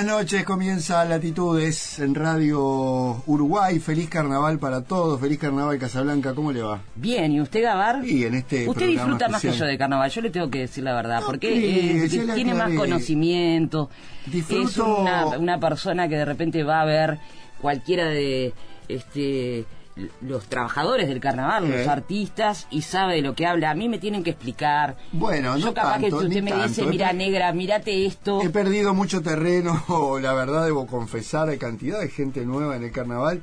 Buenas noches, comienza Latitudes en Radio Uruguay. Feliz carnaval para todos, feliz carnaval Casablanca, ¿cómo le va? Bien, ¿y usted, Gabar? Y en este Usted disfruta más que yo de carnaval, yo le tengo que decir la verdad, No, porque eh, tiene más conocimiento, Disfruto- es una, una persona que de repente va a ver cualquiera de este los trabajadores del carnaval, Eh. los artistas, y sabe de lo que habla. A mí me tienen que explicar. Bueno, yo no capaz tanto, que usted me dice, mira negra, mírate esto. He perdido mucho terreno, la verdad debo confesar, hay cantidad de gente nueva en el carnaval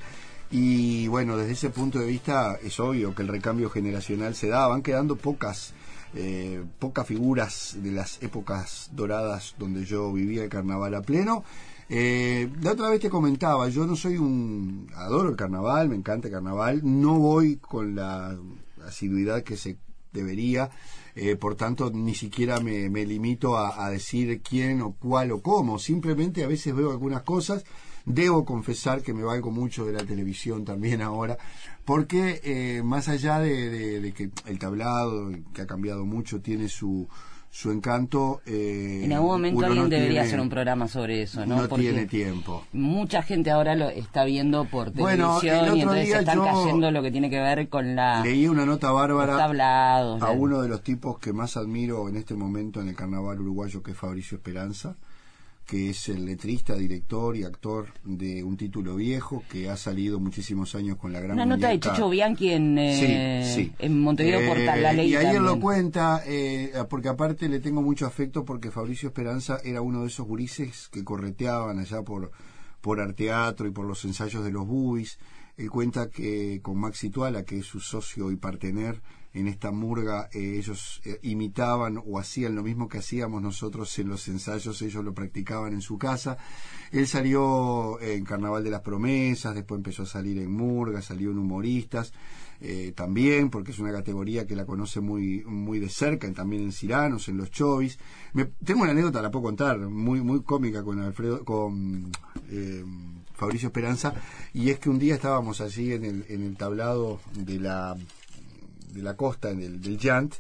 y bueno, desde ese punto de vista es obvio que el recambio generacional se da, van quedando pocas, eh, pocas figuras de las épocas doradas donde yo vivía el carnaval a pleno. Eh, la otra vez te comentaba, yo no soy un... adoro el carnaval, me encanta el carnaval, no voy con la asiduidad que se debería, eh, por tanto ni siquiera me, me limito a, decir quién o cuál o cómo, simplemente a veces veo algunas cosas, debo confesar que me valgo mucho de la televisión también ahora, porque eh, más allá de que el tablado, que ha cambiado mucho, tiene su, su encanto, eh, en algún momento alguien no debería tiene- hacer un programa sobre eso, ¿no? no Porque tiene tiempo. Mucha gente ahora lo está viendo por Bueno, televisión el y entonces están cayendo lo que tiene que ver con la Leí una nota bárbara tablados. a uno de los tipos que más admiro en este momento en el carnaval uruguayo, que es Fabricio Esperanza, que es el letrista, director y actor de un título viejo que ha salido muchísimos años con la gran Una nota de. Chicho Bianchi en, eh, Sí, sí. en Montevideo Eh, Portal, la ley Y ayer lo también. cuenta, eh, porque aparte le tengo mucho afecto porque Fabricio Esperanza era uno de esos gurises que correteaban allá por, por Arteatro y por los ensayos de los Bubis. Él cuenta que con Maxi Tuala, que es su socio y partener en esta murga, eh, ellos eh, imitaban o hacían lo mismo que hacíamos nosotros en los ensayos, ellos lo practicaban en su casa. Él salió en Carnaval de las Promesas, después empezó a salir en Murga, salió en Humoristas eh, también, porque es una categoría que la conoce muy muy de cerca, también en Ciranos, en los Chovis. Tengo una anécdota, la puedo contar, muy muy cómica con Alfredo, con eh, Fabricio Esperanza, y es que un día estábamos allí en el, en el tablado de la de la costa, en el, del Yant,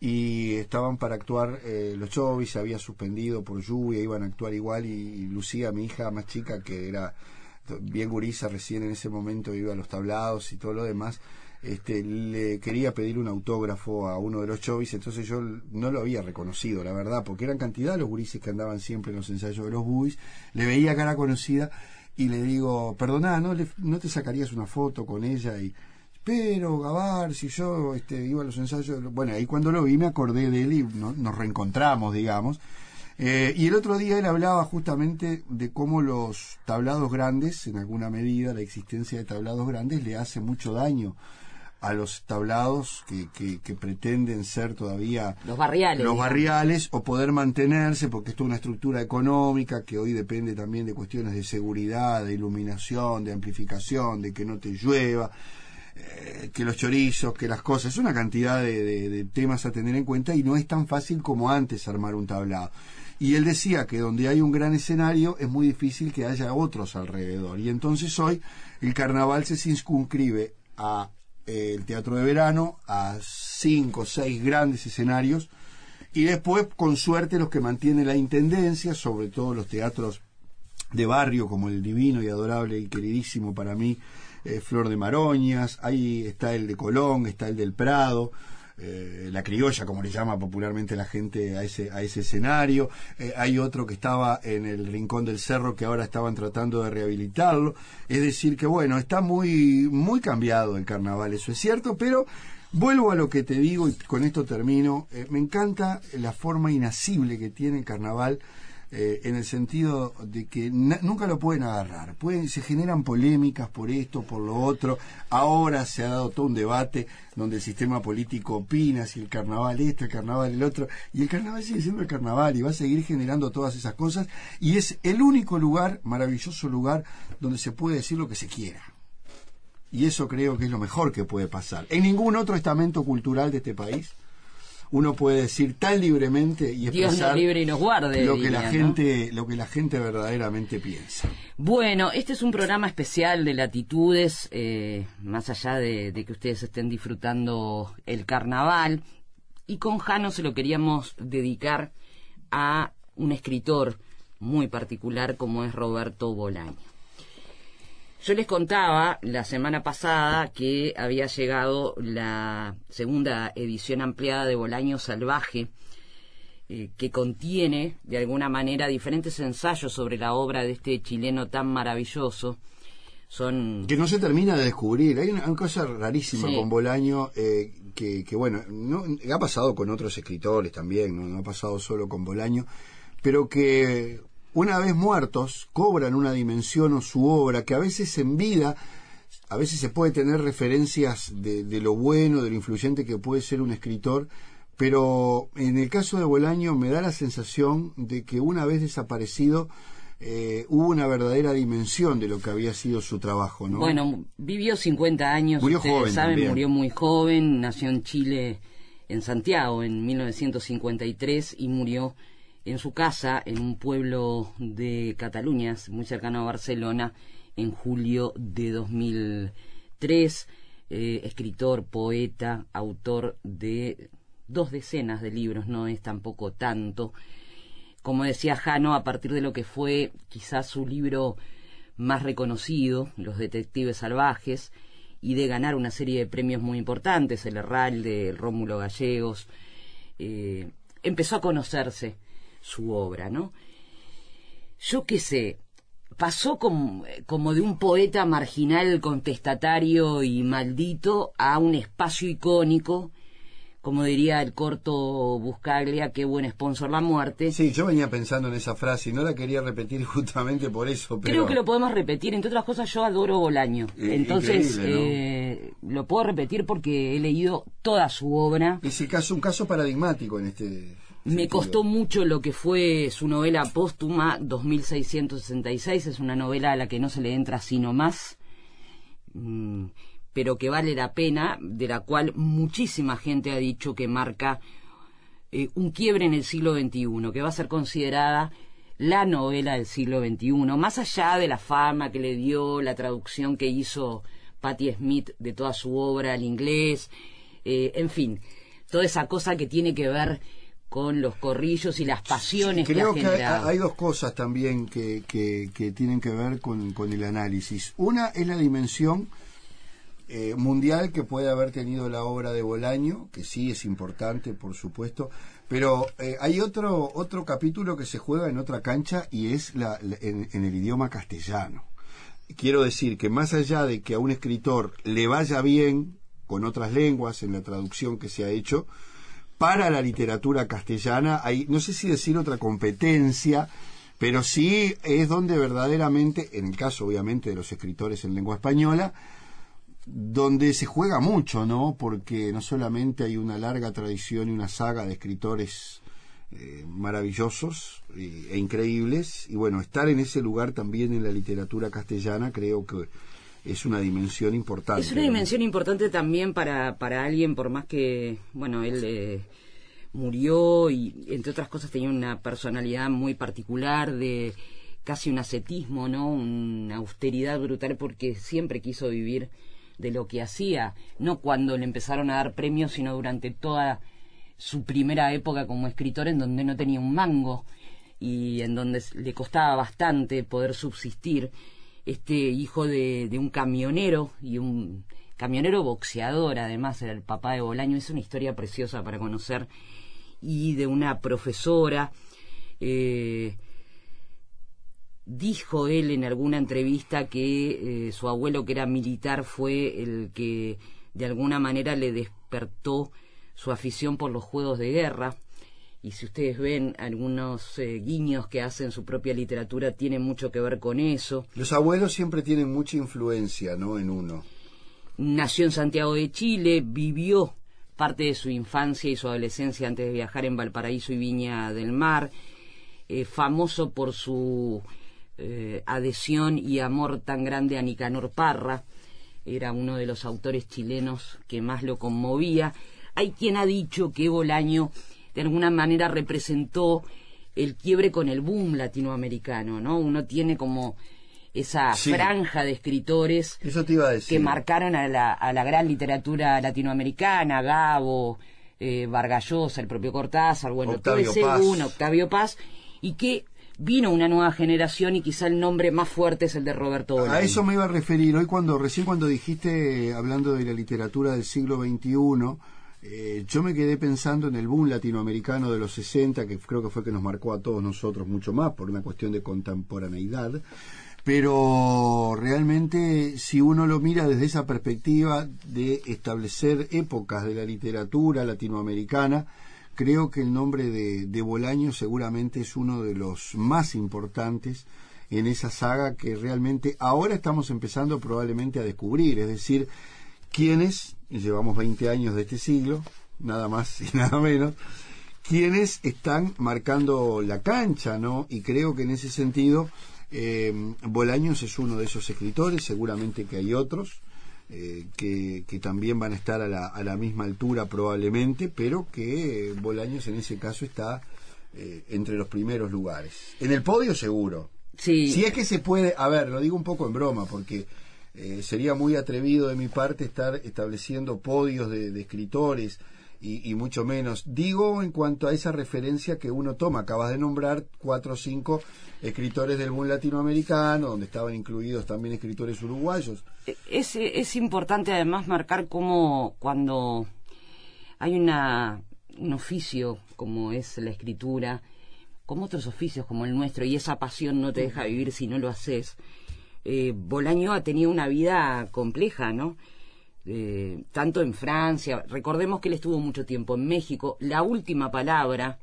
y estaban para actuar eh, los Chovis, se había suspendido por lluvia, iban a actuar igual, y, Lucía, mi hija más chica, que era bien gurisa recién en ese momento iba a los tablados y todo lo demás este le quería pedir un autógrafo a uno de los chovis entonces yo no lo había reconocido la verdad porque eran cantidad los gurises que andaban siempre en los ensayos de los bubis le veía cara conocida y le digo perdona no le- no te sacarías una foto con ella y pero Gabar si yo este iba a los ensayos bueno ahí cuando lo vi me acordé de él y no- nos reencontramos digamos eh, y el otro día él hablaba justamente de cómo los tablados grandes, en alguna medida, la existencia de tablados grandes le hace mucho daño a los tablados que, que, que pretenden ser todavía Los barriales. los digamos. barriales o poder mantenerse porque esto es una estructura económica que hoy depende también de cuestiones de seguridad, de iluminación, de amplificación, de que no te llueva, eh, que los chorizos, que las cosas, es una cantidad de, temas a tener en cuenta y no es tan fácil como antes armar un tablado. Y él decía que donde hay un gran escenario es muy difícil que haya otros alrededor. Y entonces hoy el carnaval se circunscribe a eh, el teatro de verano, a cinco o seis grandes escenarios, y después, con suerte, los que mantiene la intendencia, sobre todo los teatros de barrio como el divino y adorable y queridísimo para mí eh, Flor de Maroñas, ahí está el de Colón, está el del Prado, eh, la criolla como le llama popularmente la gente a ese a ese escenario, Eh, hay otro que estaba en el rincón del cerro que ahora estaban tratando de rehabilitarlo, es decir que bueno, está muy muy cambiado el carnaval, eso es cierto, pero Vuelvo a lo que te digo y con esto termino. Me encanta la forma inasible que tiene el carnaval eh, en el sentido de que nunca lo pueden agarrar. Pueden, se generan polémicas por esto, por lo otro. Ahora se ha dado todo un debate donde el sistema político opina si el carnaval este, el carnaval el otro. Y el carnaval sigue siendo el carnaval y va a seguir generando todas esas cosas. Y es el único lugar, maravilloso lugar, donde se puede decir lo que se quiera. Y eso creo que es lo mejor que puede pasar. En ningún otro estamento cultural de este país uno puede decir tan libremente y Dios expresar nos libre y nos guarde. lo que la gente lo que la gente verdaderamente piensa. Bueno, este es un programa especial de latitudes, eh, más allá de, de que ustedes estén disfrutando el carnaval. Y con Jano se lo queríamos dedicar a un escritor muy particular como es Roberto Bolaño. Yo les contaba la semana pasada que había llegado la segunda edición ampliada de Bolaño Salvaje, eh, que contiene de alguna manera diferentes ensayos sobre la obra de este chileno tan maravilloso. Son... Que no se termina de descubrir. Hay una, cosa rarísima con Bolaño eh, que, bueno, no, ha pasado con otros escritores también, ¿no? no ha pasado solo con Bolaño, pero que una vez muertos, cobran una dimensión o su obra que a veces en vida, a veces se puede tener referencias de, lo bueno, de lo influyente que puede ser un escritor, pero en el caso de Bolaño me da la sensación de que una vez desaparecido, eh, hubo una verdadera dimensión de lo que había sido su trabajo, ¿no? Bueno, vivió 50 años, murió joven saben, murió muy joven, nació en Chile, en Santiago, en 1953 y murió en su casa en un pueblo de Cataluña, muy cercano a Barcelona, en julio de 2003. Eh, escritor, poeta, autor de dos decenas de libros, no es tampoco tanto. Como decía Jano, a partir de lo que fue quizás su libro más reconocido, Los Detectives Salvajes, y de ganar una serie de premios muy importantes, el Herralde, el Rómulo Gallegos, eh, empezó a conocerse su obra, ¿no? Yo qué sé, pasó como, como de un poeta marginal, contestatario y maldito a un espacio icónico, como diría el corto Buscaglia, qué buen sponsor la muerte. Sí, yo venía pensando en esa frase y no la quería repetir justamente por eso. Pero... Creo que lo podemos repetir, entre otras cosas yo adoro Bolaño. Entonces, eh, lo puedo repetir porque he leído toda su obra. Es el caso, un caso paradigmático en este me costó mucho lo que fue su novela póstuma 2666, es una novela a la que no se le entra sino más, mm, pero que vale la pena, de la cual muchísima gente ha dicho que marca eh, un quiebre en el siglo XXI, que va a ser considerada la novela del siglo XXI, más allá de la fama que le dio, la traducción que hizo Patti Smith de toda su obra al inglés, eh, en fin, toda esa cosa que tiene que ver con los corrillos y las pasiones creo que, ha hay, dos cosas también que, que, tienen que ver con, el análisis. Una es la dimensión eh, mundial que puede haber tenido la obra de Bolaño, que sí es importante, por supuesto, pero eh, hay otro, otro capítulo que se juega en otra cancha y es la, en, en el idioma castellano. Quiero decir que más allá de que a un escritor le vaya bien con otras lenguas en la traducción que se ha hecho, para la literatura castellana hay, no sé si decir otra competencia, pero sí es donde verdaderamente, en el caso obviamente de los escritores en lengua española, donde se juega mucho, ¿no? Porque no solamente hay una larga tradición y una saga de escritores eh, maravillosos e increíbles, y bueno, estar en ese lugar también en la literatura castellana creo que es una dimensión importante. Es una dimensión importante también para, para alguien, por más que, bueno, él eh, murió y, entre otras cosas, tenía una personalidad muy particular de casi un ascetismo, ¿no? Una austeridad brutal porque siempre quiso vivir de lo que hacía, no cuando le empezaron a dar premios, sino durante toda su primera época como escritor en donde no tenía un mango y en donde le costaba bastante poder subsistir este hijo de, un camionero y un camionero boxeador, además era el papá de Bolaño, es una historia preciosa para conocer, y de una profesora. Eh, dijo él en alguna entrevista que eh, su abuelo, que era militar, fue el que de alguna manera le despertó su afición por los juegos de guerra y si ustedes ven algunos eh, guiños que hacen su propia literatura, tiene mucho que ver con eso. Los abuelos siempre tienen mucha influencia, ¿no? En uno. Nació en Santiago de Chile, vivió parte de su infancia y su adolescencia antes de viajar en Valparaíso y Viña del Mar, eh, famoso por su eh, adhesión y amor tan grande a Nicanor Parra, era uno de los autores chilenos que más lo conmovía. Hay quien ha dicho que Bolaño de alguna manera representó el quiebre con el boom latinoamericano, ¿no? Uno tiene como esa franja de escritores que marcaron a la, a la, gran literatura latinoamericana, Gabo, eh, Vargallosa, el propio Cortázar, bueno, Octavio todo ese Paz. Octavio Paz, y que vino una nueva generación y quizá el nombre más fuerte es el de Roberto Bolaño. A eso me iba a referir hoy cuando recién cuando dijiste hablando de la literatura del siglo XXI, eh, yo me quedé pensando en el boom latinoamericano de los 60, que creo que fue que nos marcó a todos nosotros mucho más por una cuestión de contemporaneidad. Pero realmente, si uno lo mira desde esa perspectiva de establecer épocas de la literatura latinoamericana, creo que el nombre de, de Bolaño seguramente es uno de los más importantes en esa saga que realmente ahora estamos empezando probablemente a descubrir, es decir, quienes, llevamos 20 años de este siglo, nada más y nada menos, quienes están marcando la cancha, ¿no? Y creo que en ese sentido, eh, Bolaños es uno de esos escritores, seguramente que hay otros, eh, que, que, también van a estar a la, a la, misma altura probablemente, pero que Bolaños en ese caso está eh, entre los primeros lugares. En el podio seguro. Sí. Si es que se puede, a ver, lo digo un poco en broma, porque eh, sería muy atrevido de mi parte estar estableciendo podios de, escritores y, mucho menos. Digo en cuanto a esa referencia que uno toma, acabas de nombrar cuatro o cinco escritores del boom latinoamericano, donde estaban incluidos también escritores uruguayos. Es, es importante además marcar cómo cuando hay una, un oficio como es la escritura, como otros oficios como el nuestro, y esa pasión no te deja vivir si no lo haces, eh, Bolaño ha tenido una vida compleja, ¿no? Eh, tanto en Francia, recordemos que él estuvo mucho tiempo en México, la última palabra,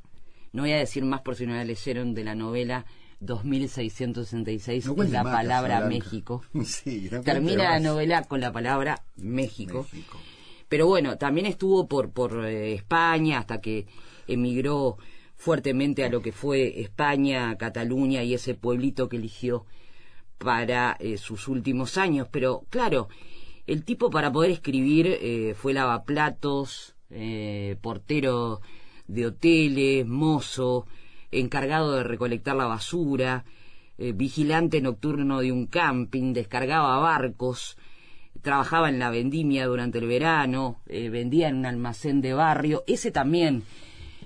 no voy a decir más por si no la leyeron de la novela 2666, no es la palabra Blanca. México. Sí, Termina la novela con la palabra México. México. Pero bueno, también estuvo por, por eh, España hasta que emigró fuertemente a lo que fue España, Cataluña y ese pueblito que eligió para eh, sus últimos años. Pero claro, el tipo para poder escribir eh, fue lavaplatos, eh, portero de hoteles, mozo, encargado de recolectar la basura, vigilante nocturno de un camping, descargaba barcos, trabajaba en la vendimia durante el verano, vendía en un almacén de barrio. Ese también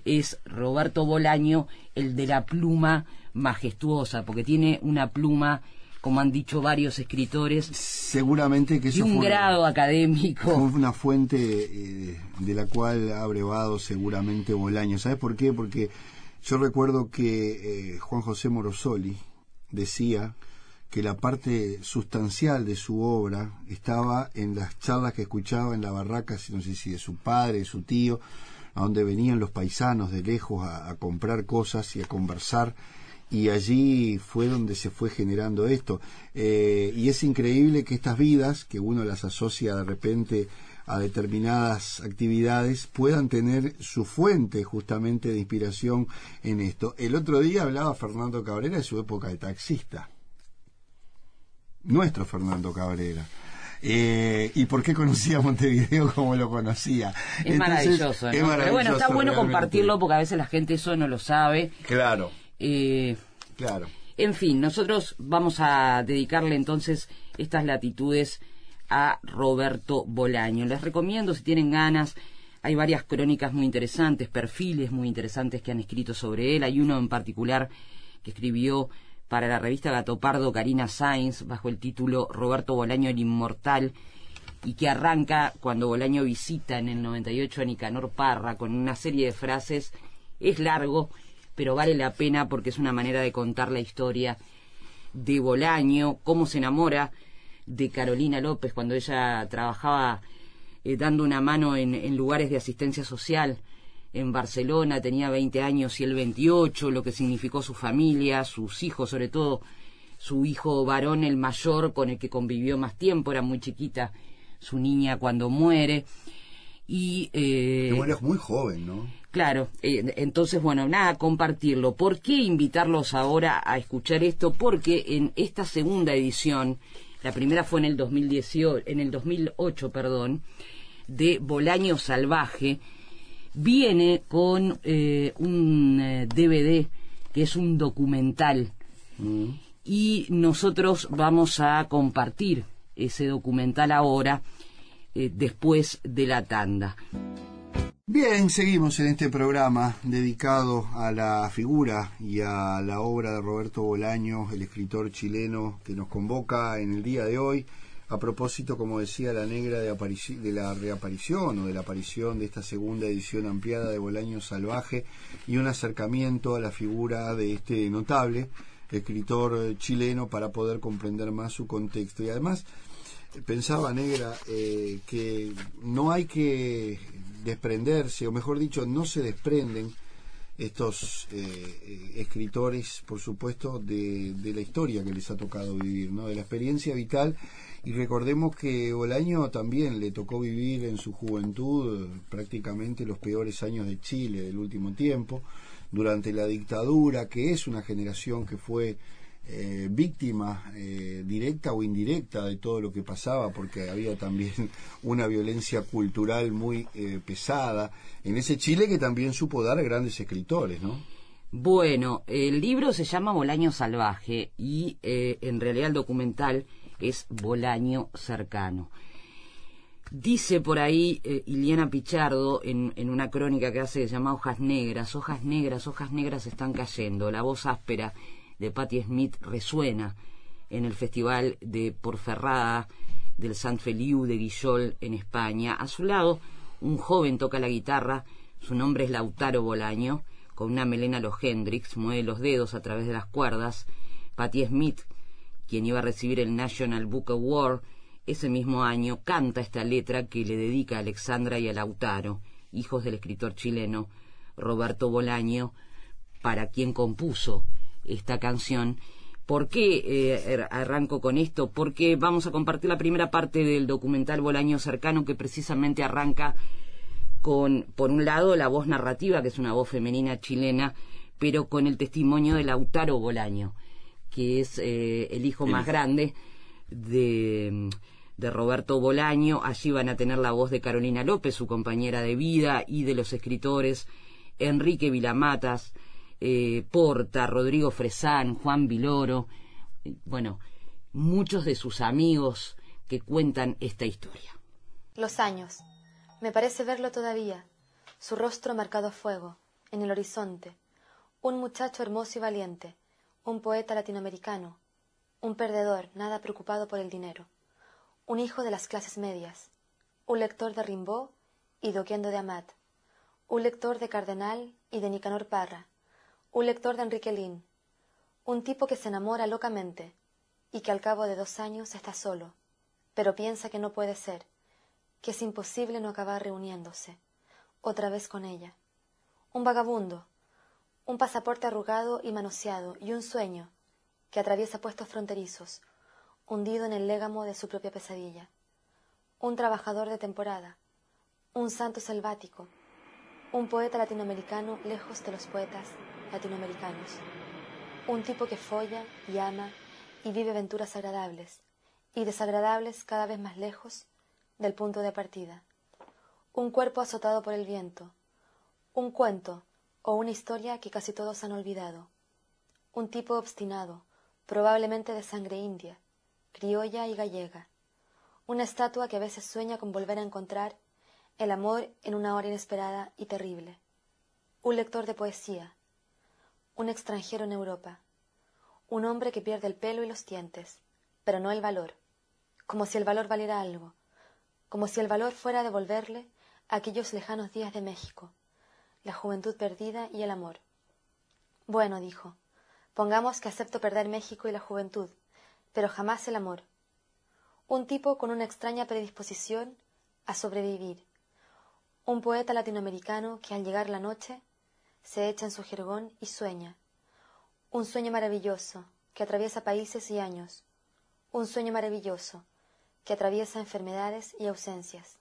es Roberto Bolaño, el de la pluma majestuosa, porque tiene una pluma, como han dicho varios escritores, Seguramente que eso un fue, grado fue académico. una fuente eh, de la cual ha brevado seguramente Bolaño. ¿Sabes por qué? Porque yo recuerdo que eh, Juan José Morosoli decía que la parte sustancial de su obra estaba en las charlas que escuchaba en la barraca, no sé si de su padre, de su tío, a donde venían los paisanos de lejos a, a comprar cosas y a conversar y allí fue donde se fue generando esto. Eh, y es increíble que estas vidas, que uno las asocia de repente a determinadas actividades, puedan tener su fuente justamente de inspiración en esto. El otro día hablaba Fernando Cabrera de su época de taxista. Nuestro Fernando Cabrera. Eh, y por qué conocía Montevideo como lo conocía. Es Entonces, maravilloso, ¿no? es Pero bueno, está maravilloso bueno realmente. compartirlo porque a veces la gente eso no lo sabe. Claro, Eh, claro. En fin, nosotros vamos a dedicarle entonces estas latitudes a Roberto Bolaño. Les recomiendo, si tienen ganas, hay varias crónicas muy interesantes, perfiles muy interesantes que han escrito sobre él. Hay uno en particular que escribió para la revista Gatopardo Karina Sainz bajo el título Roberto Bolaño el Inmortal y que arranca cuando Bolaño visita en el 98 a Nicanor Parra con una serie de frases. Es largo, pero vale la pena porque es una manera de contar la historia de Bolaño, cómo se enamora de Carolina López cuando ella trabajaba eh, dando una mano en, lugares de asistencia social en Barcelona, tenía 20 años y él 28, lo que significó su familia, sus hijos, sobre todo su hijo varón, el mayor, con el que convivió más tiempo, era muy chiquita su niña cuando muere. Y, eh, muy joven, ¿no? Claro, eh, entonces, bueno, nada, compartirlo. ¿Por qué invitarlos ahora a escuchar esto? Porque en esta segunda edición, la primera fue en el 2018, en el 2008, perdón, de Bolaño Salvaje, viene con eh, un eh, DVD que es un documental Mm. y nosotros vamos a compartir ese documental ahora eh, después de la tanda. Bien, seguimos en este programa dedicado a la figura y a la obra de Roberto Bolaño, el escritor chileno que nos convoca en el día de hoy a propósito, como decía la negra, de, de la reaparición o de la aparición de esta segunda edición ampliada de Bolaño Salvaje y un acercamiento a la figura de este notable escritor chileno para poder comprender más su contexto. Y además, pensaba Negra eh, que no hay que desprenderse, o mejor dicho, no se desprenden estos eh, eh, escritores, por supuesto, de, de, la historia que les ha tocado vivir, ¿no? de la experiencia vital. Y recordemos que Bolaño también le tocó vivir en su juventud prácticamente los peores años de Chile del último tiempo, durante la dictadura, que es una generación que fue eh, víctima eh, directa o indirecta de todo lo que pasaba, porque había también una violencia cultural muy eh, pesada en ese Chile que también supo dar a grandes escritores, ¿no? Bueno, el libro se llama Bolaño Salvaje y en realidad el documental es Bolaño Cercano. Dice por ahí Iliana Pichardo en, en, una crónica que hace que se llama Hojas Negras, hojas negras, hojas negras están cayendo, la voz áspera de Patti Smith resuena en el Festival de Porferrada del Sant Feliu de Guillol en España. A su lado, un joven toca la guitarra, su nombre es Lautaro Bolaño, con una melena los Hendrix, mueve los dedos a través de las cuerdas. Patti Smith, quien iba a recibir el National Book Award ese mismo año, canta esta letra que le dedica a Alexandra y a Lautaro, hijos del escritor chileno Roberto Bolaño, para quien compuso esta canción. ¿Por qué eh, er, arranco con esto? Porque vamos a compartir la primera parte del documental Bolaño Cercano que precisamente arranca con, por un lado, la voz narrativa, que es una voz femenina chilena, pero con el testimonio de Lautaro Bolaño, que es eh, el hijo más grande de, de Roberto Bolaño. Allí van a tener la voz de Carolina López, su compañera de vida, y de los escritores Enrique Vilamatas, eh, Porta, Rodrigo Fresán, Juan Viloro, eh, bueno, muchos de sus amigos que cuentan esta historia. Los años. Me parece verlo todavía, su rostro marcado a fuego, en el horizonte, un muchacho hermoso y valiente, un poeta latinoamericano, un perdedor nada preocupado por el dinero, un hijo de las clases medias, un lector de Rimbaud y Doquendo de Amat, un lector de Cardenal y de Nicanor Parra, un lector de Enrique Lin, un tipo que se enamora locamente y que al cabo de dos años está solo, pero piensa que no puede ser, que es imposible no acabar reuniéndose otra vez con ella. Un vagabundo, un pasaporte arrugado y manoseado y un sueño que atraviesa puestos fronterizos, hundido en el légamo de su propia pesadilla. Un trabajador de temporada, un santo selvático, un poeta latinoamericano lejos de los poetas latinoamericanos. Un tipo que folla y ama y vive aventuras agradables y desagradables cada vez más lejos del punto de partida. Un cuerpo azotado por el viento. Un cuento o una historia que casi todos han olvidado. Un tipo obstinado, probablemente de sangre india, criolla y gallega. Una estatua que a veces sueña con volver a encontrar el amor en una hora inesperada y terrible. Un lector de poesía, un extranjero en Europa, un hombre que pierde el pelo y los dientes, pero no el valor, como si el valor valiera algo, como si el valor fuera a devolverle aquellos lejanos días de México, la juventud perdida y el amor. Bueno, dijo, pongamos que acepto perder México y la juventud, pero jamás el amor. Un tipo con una extraña predisposición a sobrevivir, un poeta latinoamericano que al llegar la noche se echa en su jergón y sueña. Un sueño maravilloso que atraviesa países y años. Un sueño maravilloso que atraviesa enfermedades y ausencias.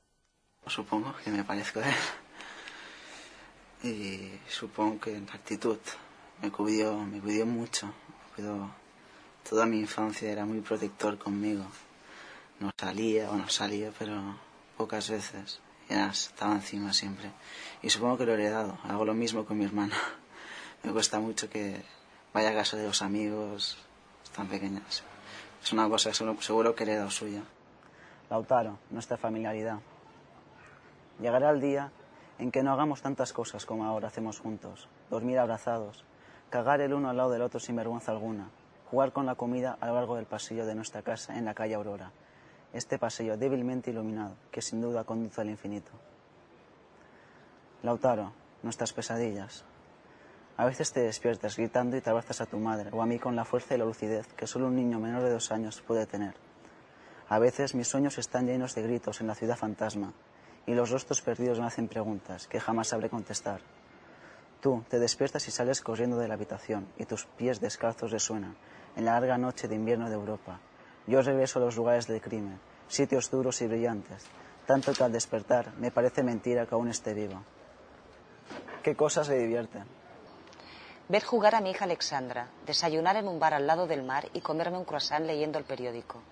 Supongo que me parezco a él. Y supongo que en actitud me cuidó, me cuidó mucho. cuidó. Toda mi infancia era muy protector conmigo. No salía, o no salía, pero pocas veces estaba encima siempre. Y supongo que lo he heredado. Hago lo mismo con mi hermana. Me cuesta mucho que vaya a casa de los amigos tan pequeñas. Es una cosa seguro que he heredado suya. Lautaro, nuestra familiaridad. Llegará el día en que no hagamos tantas cosas como ahora hacemos juntos, dormir abrazados, cagar el uno al lado del otro sin vergüenza alguna, jugar con la comida a lo largo del pasillo de nuestra casa en la calle Aurora, este pasillo débilmente iluminado que sin duda conduce al infinito. Lautaro, nuestras pesadillas. A veces te despiertas gritando y te abrazas a tu madre o a mí con la fuerza y la lucidez que solo un niño menor de dos años puede tener. A veces mis sueños están llenos de gritos en la ciudad fantasma y los rostros perdidos me hacen preguntas que jamás sabré contestar. Tú te despiertas y sales corriendo de la habitación y tus pies descalzos resuenan en la larga noche de invierno de Europa. Yo regreso a los lugares del crimen, sitios duros y brillantes, tanto que al despertar me parece mentira que aún esté vivo. ¿Qué cosas le divierten? Ver jugar a mi hija Alexandra, desayunar en un bar al lado del mar y comerme un croissant leyendo el periódico.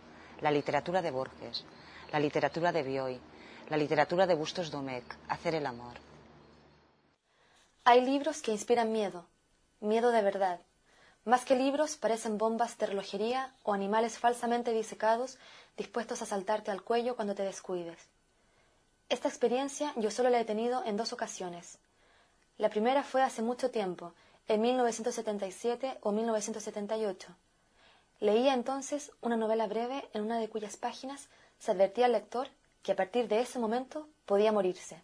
La literatura de Borges, la literatura de Bioy, la literatura de Bustos Domecq, hacer el amor. Hay libros que inspiran miedo, miedo de verdad. Más que libros parecen bombas de relojería o animales falsamente disecados dispuestos a saltarte al cuello cuando te descuides. Esta experiencia yo solo la he tenido en dos ocasiones. La primera fue hace mucho tiempo, en 1977 o 1978. Leía entonces una novela breve en una de cuyas páginas se advertía al lector que a partir de ese momento podía morirse.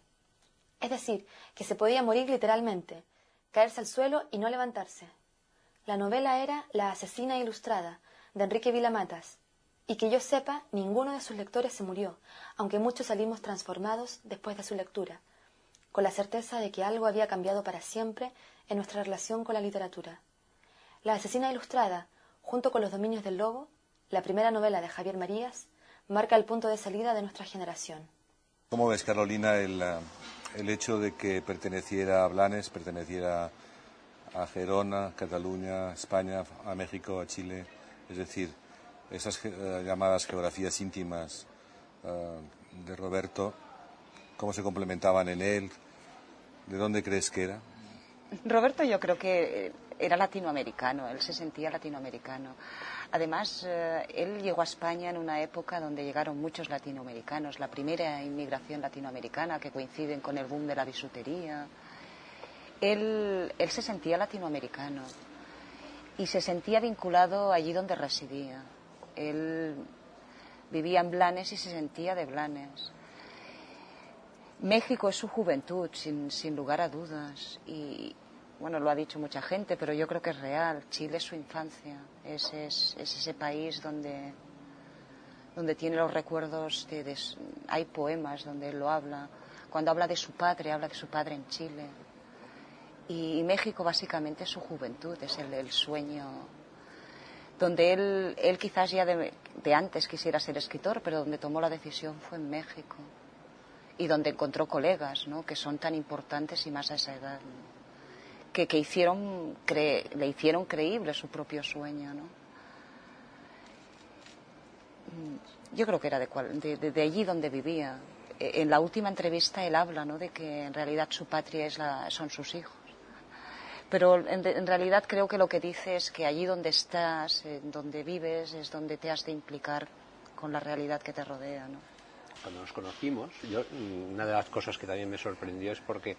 Es decir, que se podía morir literalmente, caerse al suelo y no levantarse. La novela era La asesina ilustrada, de Enrique Vilamatas, y que yo sepa, ninguno de sus lectores se murió, aunque muchos salimos transformados después de su lectura, con la certeza de que algo había cambiado para siempre en nuestra relación con la literatura. La asesina ilustrada, junto con Los dominios del lobo, la primera novela de Javier Marías, marca el punto de salida de nuestra generación. ¿Cómo ves, Carolina, el, el hecho de que perteneciera a Blanes, perteneciera a Gerona, Cataluña, España, a México, a Chile? Es decir, esas eh, llamadas geografías íntimas eh, de Roberto, ¿cómo se complementaban en él? ¿De dónde crees que era? Roberto yo creo que era latinoamericano, él se sentía latinoamericano. Además, eh, él llegó a España en una época donde llegaron muchos latinoamericanos, la primera inmigración latinoamericana que coinciden con el boom de la bisutería. Él, se sentía latinoamericano y se sentía vinculado allí donde residía. Él vivía en Blanes y se sentía de Blanes. México es su juventud, sin, lugar a dudas. Y, bueno, lo ha dicho mucha gente, pero yo creo que es real. Chile es su infancia, es, es, ese país donde, tiene los recuerdos, hay poemas donde él lo habla. Cuando habla de su padre, habla de su padre en Chile. Y, México básicamente es su juventud, es el, sueño donde él, él quizás ya de, antes quisiera ser escritor, pero donde tomó la decisión fue en México y donde encontró colegas ¿no? que son tan importantes y más a esa edad que, hicieron le hicieron creíble su propio sueño. ¿no? Mm, yo creo que era de, de, allí donde vivía. E, en la última entrevista él habla ¿no? de que en realidad su patria es la, son sus hijos. Pero en, en, realidad creo que lo que dice es que allí donde estás, en donde vives, es donde te has de implicar con la realidad que te rodea. ¿no? cuando nos conocimos, yo, mm, una de las cosas que también me sorprendió es porque,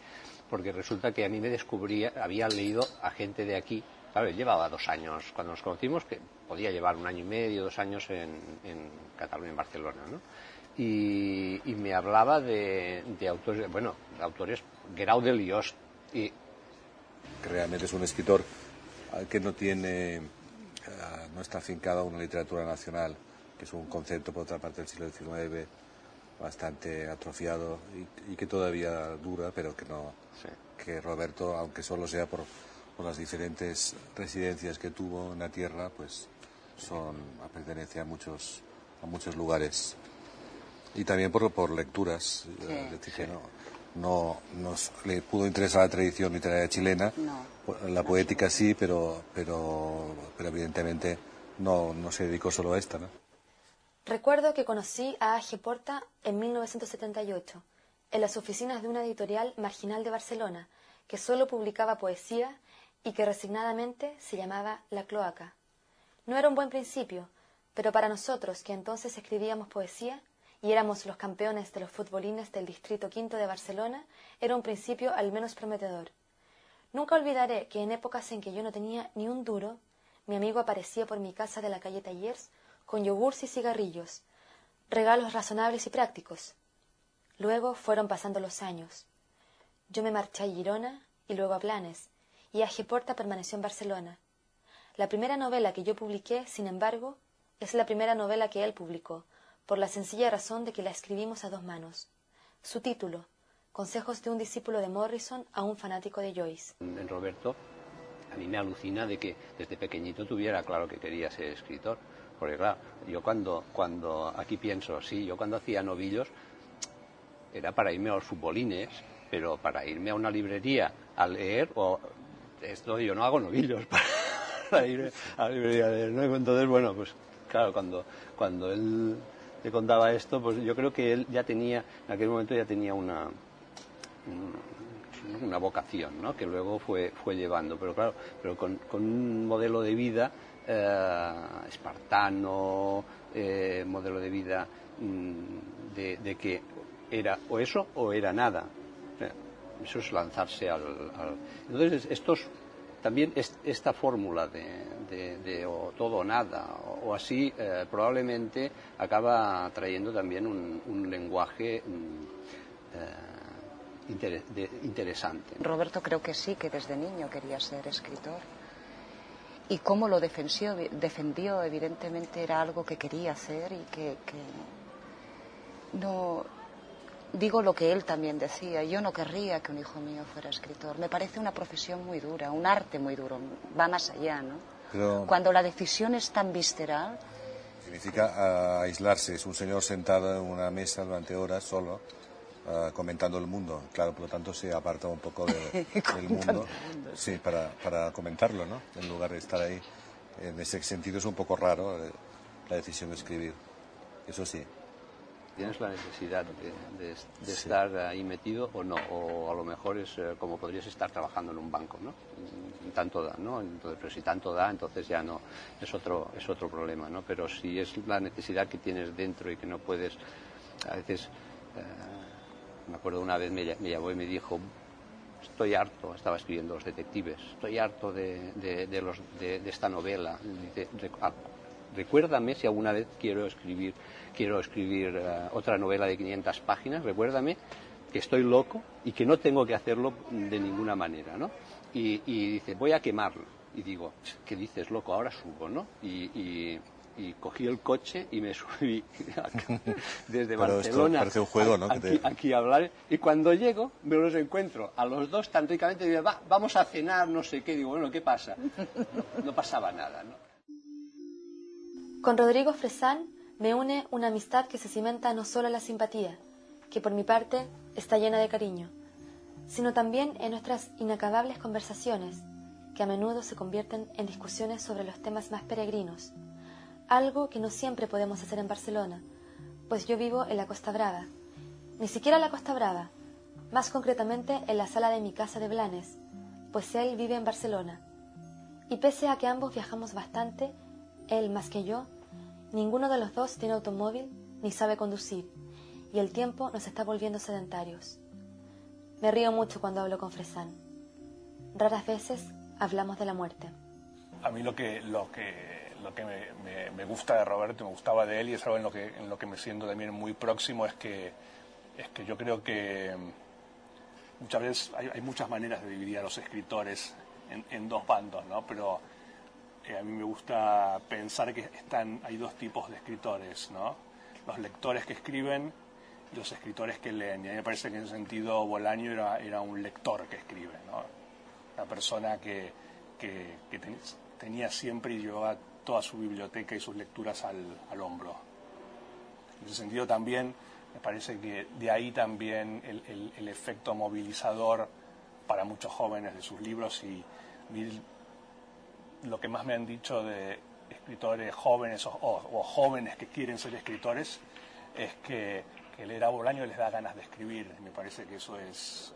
porque resulta que a mí me descubría, había leído a gente de aquí, ¿sabes? Llevaba dos años cuando nos conocimos, que podía llevar un año y medio, dos años en, en Cataluña, en Barcelona, ¿no? Y, y me hablaba de, de, autores, bueno, de autores, Guerau de Liost, y... Que realmente es un escritor que no tiene, eh, no está afincado a una literatura nacional, que es un concepto, por otra parte, del siglo XIX, bastante atrofiado y, que todavía dura, pero que no que Roberto, aunque solo sea por, las diferentes residencias que tuvo en la tierra, pues son pertenece a muchos a muchos lugares. Y también por, por lecturas, eh, no, no nos le pudo interesar la tradición literaria chilena, la poética sí, pero pero pero evidentemente no no se dedicó solo a esta, ¿no? Recuerdo que conocí a A.G. Porta en 1978, en las oficinas de una editorial marginal de Barcelona, que solo publicaba poesía y que resignadamente se llamaba La Cloaca. No era un buen principio, pero para nosotros, que entonces escribíamos poesía, y éramos los campeones de los futbolines del Distrito Quinto de Barcelona, era un principio al menos prometedor. Nunca olvidaré que en épocas en que yo no tenía ni un duro, mi amigo aparecía por mi casa de la calle Tallers con yogurts y cigarrillos, regalos razonables y prácticos. Luego fueron pasando los años. Yo me marché a Girona y luego a Planes, y a Porta permaneció en Barcelona. La primera novela que yo publiqué, sin embargo, es la primera novela que él publicó, por la sencilla razón de que la escribimos a dos manos. Su título, Consejos de un discípulo de Morrison a un fanático de Joyce. En Roberto, a mí me alucina de que desde pequeñito tuviera claro que quería ser escritor. Porque claro, yo cuando, cuando aquí pienso, sí, yo cuando hacía novillos era para irme a los futbolines, pero para irme a una librería a leer, o esto yo no hago novillos para, ir a la librería a leer, ¿no? Entonces, bueno, pues claro, cuando, cuando él le contaba esto, pues yo creo que él ya tenía, en aquel momento ya tenía una, una vocación, ¿no? Que luego fue, fue llevando, pero claro, pero con, con un modelo de vida eh, espartano, eh, modelo de vida mm, de, que era o eso o era nada. Eso es lanzarse al... Entonces, estos también esta fórmula de, o todo o nada o, así eh, probablemente acaba trayendo también un, lenguaje mm, interesante. Roberto creo que sí, que desde niño quería ser escritor y cómo lo defendió, evidentemente era algo que quería hacer y que, no digo lo que él también decía, yo no querría que un hijo mío fuera escritor, me parece una profesión muy dura, un arte muy duro, va más allá, ¿no? Cuando la decisión es tan visceral. Significa ah, aislarse, es un señor sentado en una mesa durante horas solo Ah, comentando el mundo. Claro, por lo tanto se aparta un poco del mundo. Sí, para, para comentarlo, ¿no? En lugar de estar ahí. En ese sentido es un poco raro eh, la decisión de escribir. Eso sí. Tienes la necesidad de, estar ahí metido o no, o a lo mejor es eh, como podrías estar trabajando en un banco, ¿no? Tanto da, ¿no? Entonces, pero si tanto da, entonces ya no, es otro, es otro problema, ¿no? Pero si es la necesidad que tienes dentro y que no puedes, a veces, eh, me acuerdo una vez me, llamó y me dijo, estoy harto, estaba escribiendo Los Detectives, estoy harto de, esta novela. Ah, recuérdame si alguna vez quiero escribir, quiero escribir eh, otra novela de 500 páginas, recuérdame que estoy loco y que no tengo que hacerlo de ninguna manera, ¿no? Y, dice, voy a quemarlo. Y digo, ¿qué dices, loco? Ahora subo, ¿no? y y cogí el coche y me subí desde Barcelona un juego, ¿no? aquí, a hablar. Y cuando llego, me los encuentro a los dos tan ricamente, digo, vamos a cenar, no sé qué. Digo, bueno, ¿qué pasa? No, pasaba nada, ¿no? Con Rodrigo Fresán me une una amistad que se cimenta no solo en la simpatía, que por mi parte está llena de cariño, sino también en nuestras inacabables conversaciones, que a menudo se convierten en discusiones sobre los temas más peregrinos, algo que no siempre podemos hacer en Barcelona, pues yo vivo en la Costa Brava. Ni siquiera en la Costa Brava, más concretamente en la sala de mi casa de Blanes, pues él vive en Barcelona. Y pese a que ambos viajamos bastante, él más que yo, ninguno de los dos tiene automóvil ni sabe conducir, y el tiempo nos está volviendo sedentarios. Me río mucho cuando hablo con Fresán. Raras veces hablamos de la muerte. A mí lo que, lo que lo que me, gusta de Roberto, me gustaba de él y es algo en lo que, en lo que me siento también muy próximo, es que, es que yo creo que muchas veces hay, muchas maneras de dividir a los escritores en, dos bandos, ¿no? Pero eh, a mí me gusta pensar que están, hay dos tipos de escritores, ¿no? Los lectores que escriben y los escritores que leen. Y a mí me parece que en ese sentido Bolaño era, era un lector que escribe, ¿no? Una persona que, que, tenía siempre y llevaba toda su biblioteca y sus lecturas al, hombro. En ese sentido también me parece que de ahí también el, efecto movilizador para muchos jóvenes de sus libros y lo que más me han dicho de escritores jóvenes o, jóvenes que quieren ser escritores es que, que leer a Bolaño les da ganas de escribir. Me parece que eso es...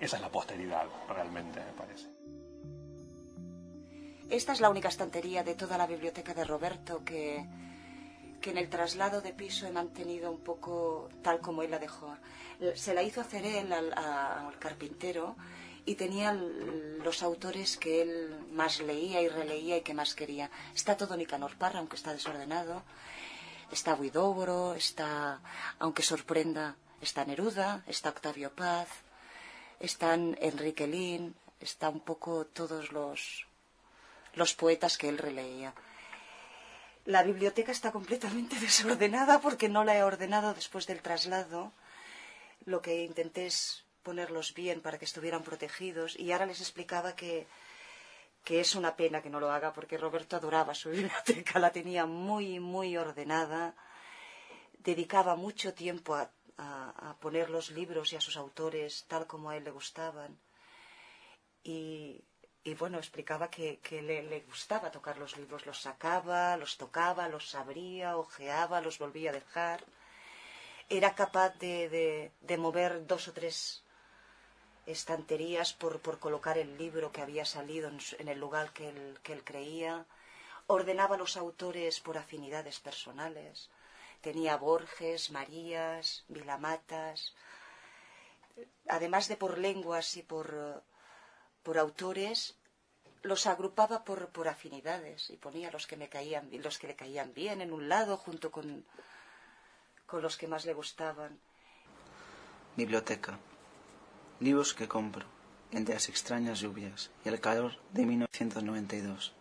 Esa es la posteridad, realmente, me parece. Esta es la única estantería de toda la biblioteca de Roberto que, que en el traslado de piso he mantenido un poco tal como él la dejó. Se la hizo hacer él al, al carpintero y tenía los autores que él más leía y releía y que más quería. Está todo Nicanor Parra, aunque está desordenado. Está Huidobro, está, aunque sorprenda, está Neruda, está Octavio Paz, están Enrique Lin, está un poco todos los, los poetas que él releía. La biblioteca está completamente desordenada porque no la he ordenado después del traslado. Lo que intenté es ponerlos bien para que estuvieran protegidos y ahora les explicaba que, que es una pena que no lo haga porque Roberto adoraba su biblioteca, la tenía muy, muy ordenada, dedicaba mucho tiempo a, a, poner los libros y a sus autores tal como a él le gustaban. Y, y bueno, explicaba que, que le, le, gustaba tocar los libros, los sacaba, los tocaba, los abría, ojeaba, los volvía a dejar. Era capaz de, de, de mover dos o tres estanterías por, por, colocar el libro que había salido en, el lugar que él, que él, creía, ordenaba los autores por afinidades personales, tenía Borges, Marías, Vilamatas, además de por lenguas y por, por autores, los agrupaba por, por, afinidades y ponía los que me caían los que le caían bien en un lado junto con, con los que más le gustaban. Biblioteca libros que compro entre las extrañas lluvias y el calor de 1992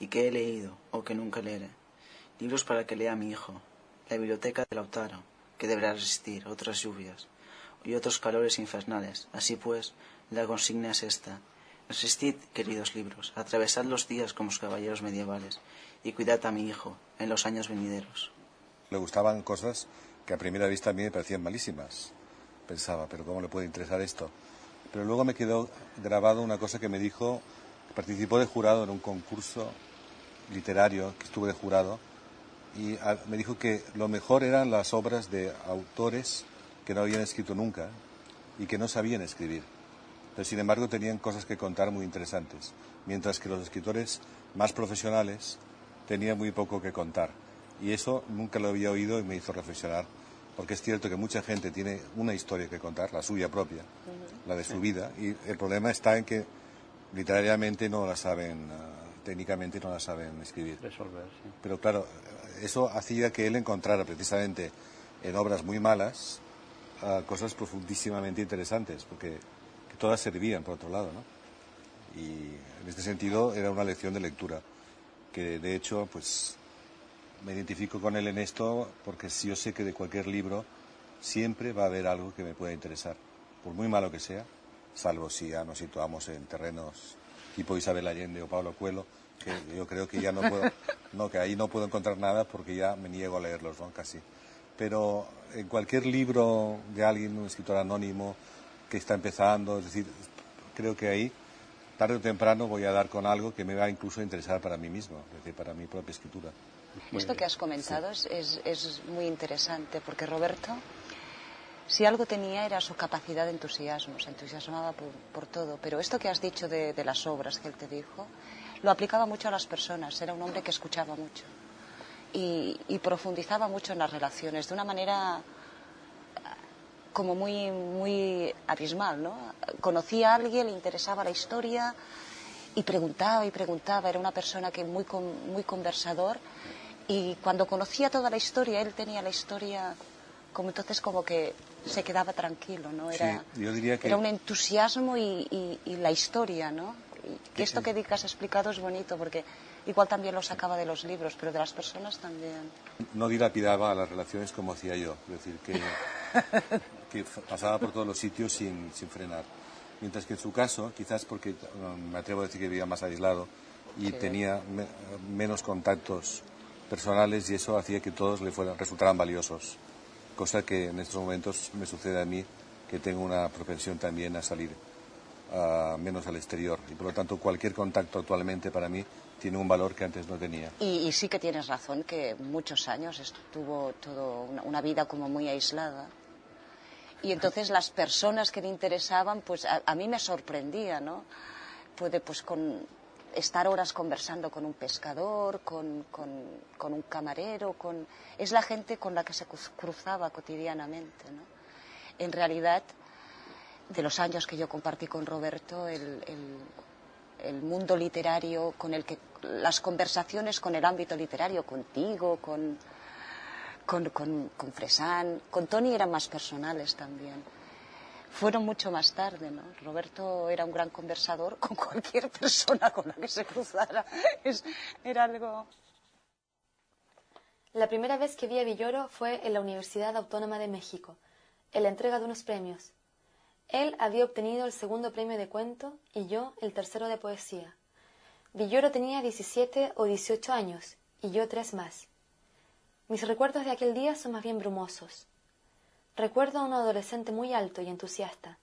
y que he leído o que nunca leeré. Libros para que lea mi hijo. La biblioteca de Lautaro, que deberá resistir otras lluvias y otros calores infernales. Así pues, la consigna es esta. Resistid, queridos libros, atravesad los días como los caballeros medievales y cuidad a mi hijo en los años venideros. Le gustaban cosas que a primera vista a mí me parecían malísimas pensaba, pero ¿cómo le puede interesar esto? Pero luego me quedó grabado una cosa que me dijo, participó de jurado en un concurso literario, que estuve de jurado, y me dijo que lo mejor eran las obras de autores que no habían escrito nunca y que no sabían escribir. Pero sin embargo tenían cosas que contar muy interesantes, mientras que los escritores más profesionales tenían muy poco que contar. Y eso nunca lo había oído y me hizo reflexionar porque es cierto que mucha gente tiene una historia que contar, la suya propia, la de su vida, y el problema está en que literariamente no la saben, uh, técnicamente no la saben escribir. Resolver, sí. Pero claro, eso hacía que él encontrara precisamente en obras muy malas uh, cosas profundísimamente interesantes, porque todas servían por otro lado, ¿no? Y en este sentido era una lección de lectura, que de hecho, pues me identifico con él en esto porque yo sé que de cualquier libro siempre va a haber algo que me pueda interesar, por muy malo que sea, salvo si ya nos situamos en terrenos tipo Isabel Allende o Pablo Cuelo, que yo creo que ya no puedo, no, que ahí no puedo encontrar nada porque ya me niego a leerlos, ¿no? Casi. Pero en cualquier libro de alguien, un escritor anónimo que está empezando, es decir, creo que ahí, tarde o temprano voy a dar con algo que me va incluso a interesar para mí mismo, es decir, para mi propia escritura. Esto que has comentado es, es, muy interesante porque Roberto, si algo tenía era su capacidad de entusiasmo, se entusiasmaba por, todo. Pero esto que has dicho de, las obras que él te dijo, lo aplicaba mucho a las personas. Era un hombre que escuchaba mucho y, y profundizaba mucho en las relaciones de una manera como muy, muy abismal, ¿no? Conocía a alguien, le interesaba la historia y preguntaba y preguntaba. Era una persona que muy, muy conversador y cuando conocía toda la historia, él tenía la historia como entonces como que se quedaba tranquilo, ¿no? Era, yo diría que... era un entusiasmo y, la historia, ¿no? que esto que has explicado es bonito porque igual también lo sacaba de los libros, pero de las personas también. No dilapidaba las relaciones como hacía yo, es decir, que, que pasaba por todos los sitios sin, sin, frenar. Mientras que en su caso, quizás porque um, me atrevo a decir que vivía más aislado y tenía menos contactos personales y eso hacía que todos le fueran, resultaran valiosos. Cosa que en estos momentos me sucede a mí, que tengo una propensión también a salir menos al exterior. Y por lo tanto, cualquier contacto actualmente para mí tiene un valor que antes no tenía. Y, sí que tienes razón que muchos años estuvo todo una, vida como muy aislada. Y entonces las personas que le interesaban, pues a, mí me sorprendía, ¿no? Puede, pues con estar horas conversando con un pescador, con, un camarero, con... es la gente con la que se cruzaba cotidianamente. En realidad, de los años que yo compartí con Roberto, el, mundo literario, con el que las conversaciones con el ámbito literario, contigo, con, con, con, con Fresán, con Tony eran más personales también fueron mucho más tarde, ¿no? Roberto era un gran conversador con cualquier persona con la que se cruzara. era algo... La primera vez que vi a Villoro fue en la Universidad Autónoma de México, en la entrega de unos premios. Él había obtenido el segundo premio de cuento y yo el tercero de poesía. Villoro tenía 17 o 18 años y yo tres más. Mis recuerdos de aquel día son más bien brumosos. Recuerdo a un adolescente muy alto y entusiasta.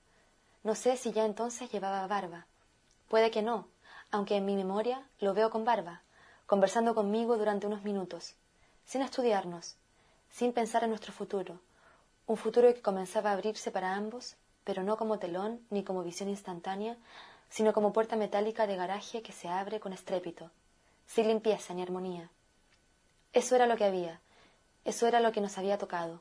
No sé si ya entonces llevaba barba. Puede que no, aunque en mi memoria lo veo con barba, conversando conmigo durante unos minutos, sin estudiarnos, sin pensar en nuestro futuro, un futuro que comenzaba a abrirse para ambos, pero no como telón ni como visión instantánea, sino como puerta metálica de garaje que se abre con estrépito, sin limpieza ni armonía. Eso era lo que había, eso era lo que nos había tocado,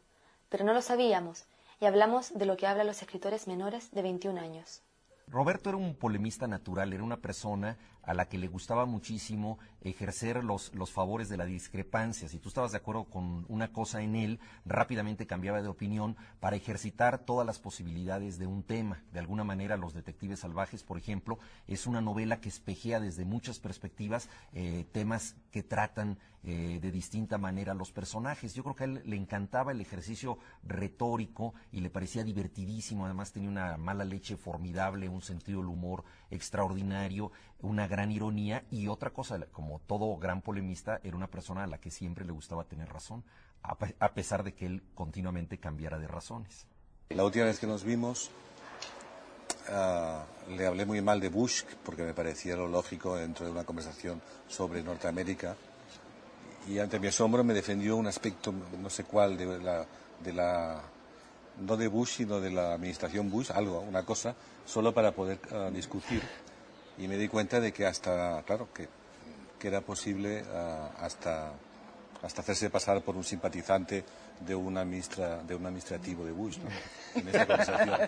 pero no lo sabíamos, y hablamos de lo que hablan los escritores menores de 21 años. Roberto era un polemista natural, era una persona a la que le gustaba muchísimo ejercer los, los favores de la discrepancia. Si tú estabas de acuerdo con una cosa en él, rápidamente cambiaba de opinión para ejercitar todas las posibilidades de un tema. De alguna manera, Los Detectives Salvajes, por ejemplo, es una novela que espejea desde muchas perspectivas eh, temas que tratan eh, de distinta manera los personajes. Yo creo que a él le encantaba el ejercicio retórico y le parecía divertidísimo. Además, tenía una mala leche formidable, un sentido del humor extraordinario, una gran ironía y otra cosa, como todo gran polemista, era una persona a la que siempre le gustaba tener razón, a, pesar de que él continuamente cambiara de razones. La última vez que nos vimos, ah, le hablé muy mal de Bush, porque me parecía lo lógico dentro de una conversación sobre Norteamérica, y ante mi asombro me defendió un aspecto, no sé cuál, de la, de la no de Bush, sino de la administración Bush, algo, una cosa, solo para poder ah, discutir. Y me di cuenta de que hasta, claro, que, que era posible ah, hasta, hasta hacerse pasar por un simpatizante de, una administra, de un administrativo de Bush, En esta conversación.